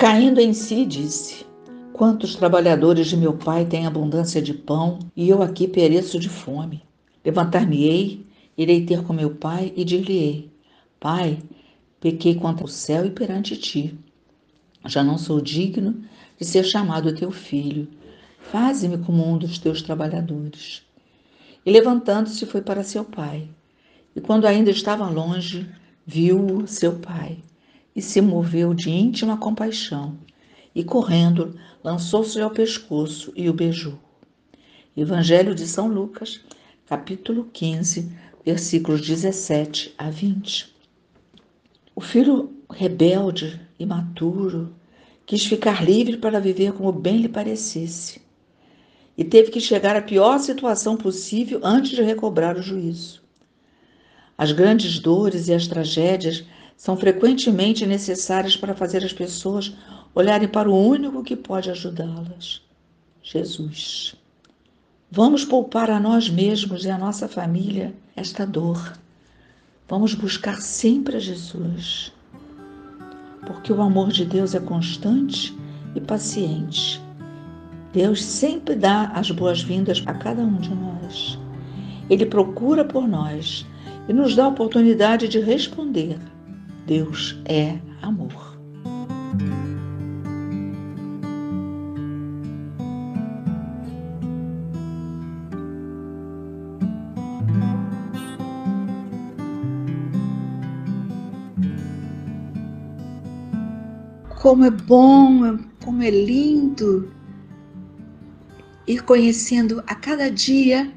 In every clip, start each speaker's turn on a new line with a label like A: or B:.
A: caindo em si, disse: Quantos trabalhadores de meu pai têm abundância de pão e eu aqui pereço de fome? Levantar-me-ei, irei ter com meu pai e dir-lhe-ei: Pai, pequei contra o céu e perante ti. Já não sou digno de ser chamado teu filho. Faze-me como um dos teus trabalhadores. E levantando-se foi para seu pai. E quando ainda estava longe, viu-o seu pai e se moveu de íntima compaixão. E correndo, lançou-se ao pescoço e o beijou. Evangelho de São Lucas, capítulo 15, versículos 17 a 20. O filho rebelde, imaturo, quis ficar livre para viver como bem lhe parecesse e teve que chegar à pior situação possível antes de recobrar o juízo. As grandes dores e as tragédias são frequentemente necessárias para fazer as pessoas olharem para o único que pode ajudá-las: Jesus. Vamos poupar a nós mesmos e a nossa família esta dor. Vamos buscar sempre a Jesus. Porque o amor de Deus é constante e paciente Deus sempre dá as boas-vindas a cada um de nós. Ele procura por nós e nos dá a oportunidade de responder. Deus é amor. Como é bom, como é lindo ir conhecendo a cada dia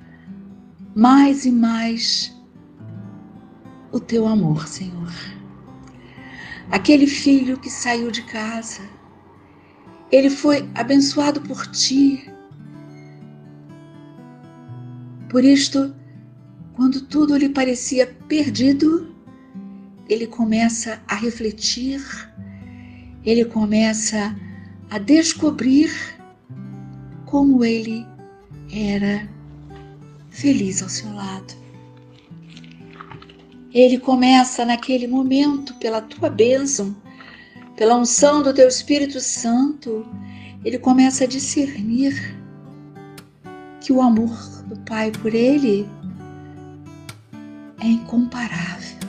A: mais e mais o teu amor, Senhor. Aquele filho que saiu de casa, ele foi abençoado por ti. Por isto, quando tudo lhe parecia perdido, ele começa a refletir, ele começa a descobrir como ele era feliz ao seu lado. Ele começa naquele momento, pela tua bênção, pela unção do teu Espírito Santo, ele começa a discernir que o amor do Pai por ele é incomparável.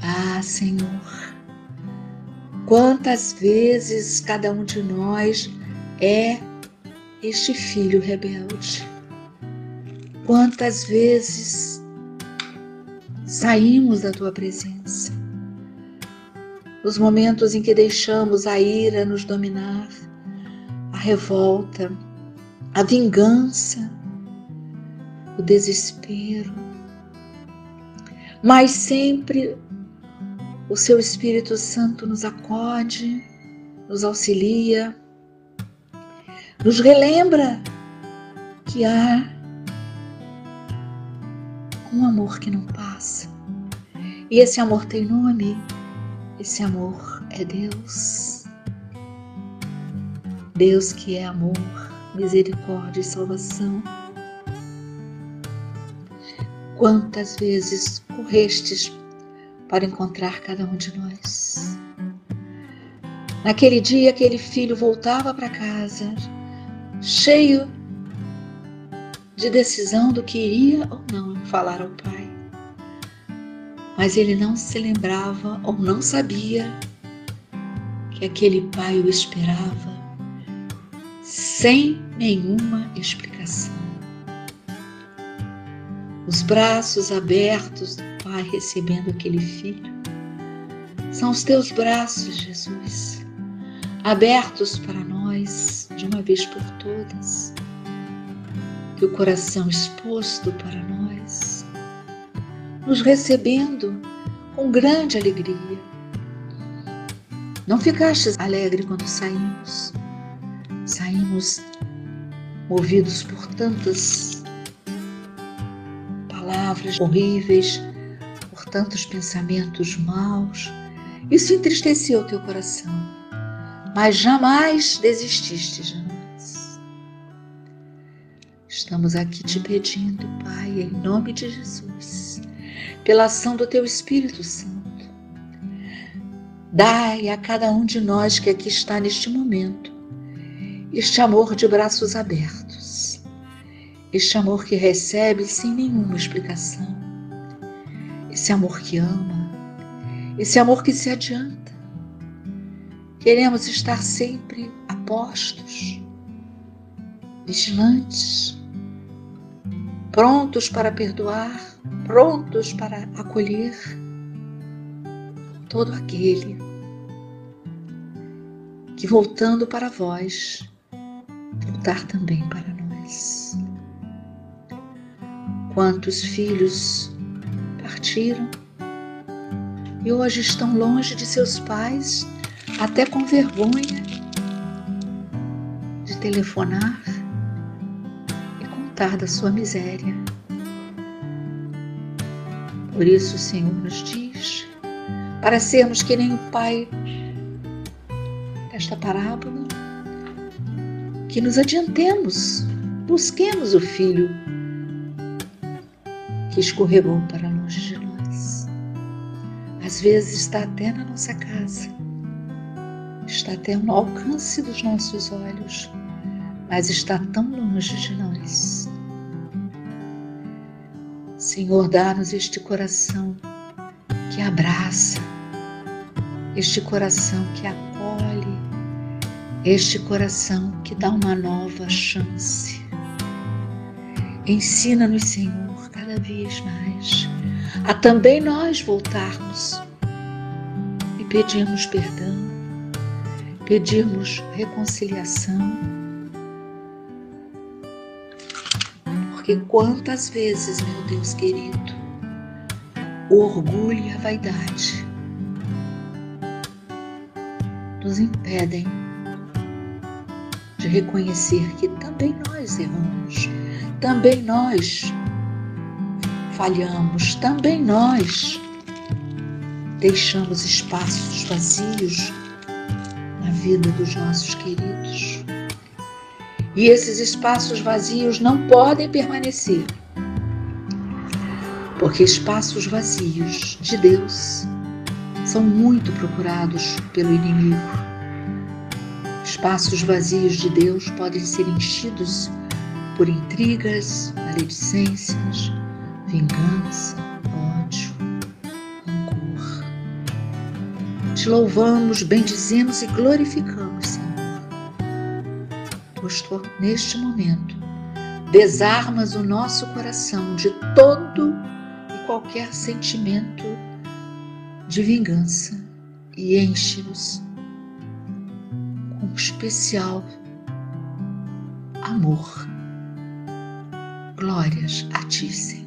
A: Ah, Senhor, Quantas vezes cada um de nós é este filho rebelde? Quantas vezes saímos da tua presença? Nos momentos em que deixamos a ira nos dominar, a revolta, a vingança, o desespero, mas sempre o seu Espírito Santo nos acode, nos auxilia, nos relembra que há um amor que não passa. E esse amor tem nome, esse amor é Deus. Deus que é amor, misericórdia e salvação. Quantas vezes correstes para encontrar cada um de nós. Naquele dia, aquele filho voltava para casa, cheio de decisão do que iria ou não falar ao pai. Mas ele não se lembrava ou não sabia que aquele pai o esperava sem nenhuma explicação. Os braços abertos Pai recebendo aquele filho. São os teus braços, Jesus, abertos para nós de uma vez por todas. Que o coração exposto para nós, nos recebendo com grande alegria. Não ficaste alegre quando saímos. Saímos movidos por tantas palavras horríveis, tantos pensamentos maus. Isso entristeceu teu coração, mas jamais desististe. Estamos aqui te pedindo, Pai, em nome de Jesus, pela ação do teu Espírito Santo, Dai a cada um de nós que aqui está neste momento este amor de braços abertos, este amor que recebe sem nenhuma explicação, esse amor que ama, esse amor que se adianta. Queremos estar sempre apostos, vigilantes, prontos para perdoar, prontos para acolher todo aquele que voltando para vós, voltar também para nós. Quantos filhos partiram e hoje estão longe de seus pais, até com vergonha de telefonar da sua miséria. Por isso o Senhor nos diz, para sermos que nem o Pai desta parábola, que nos adiantemos, busquemos o Filho que escorregou para longe de nós. Às vezes está até na nossa casa, está até no alcance dos nossos olhos, mas está tão longe de nós. Senhor, dá-nos este coração que abraça, este coração que acolhe, este coração que dá uma nova chance. Ensina-nos, Senhor, cada vez mais a também nós voltarmos e pedirmos perdão, pedirmos reconciliação. Porque quantas vezes, meu Deus querido, o orgulho e a vaidade nos impedem de reconhecer que também nós erramos, também nós falhamos, também nós deixamos espaços vazios na vida dos nossos queridos. E esses espaços vazios não podem permanecer, porque espaços vazios de Deus são muito procurados pelo inimigo. Espaços vazios de Deus podem ser enchidos por intrigas, maledicências, vingança, ódio, rancor. Te louvamos, bendizemos e glorificamos, Neste momento, desarmas o nosso coração de todo e qualquer sentimento de vingança e enche-nos especial amor. Glórias a Ti, Senhor.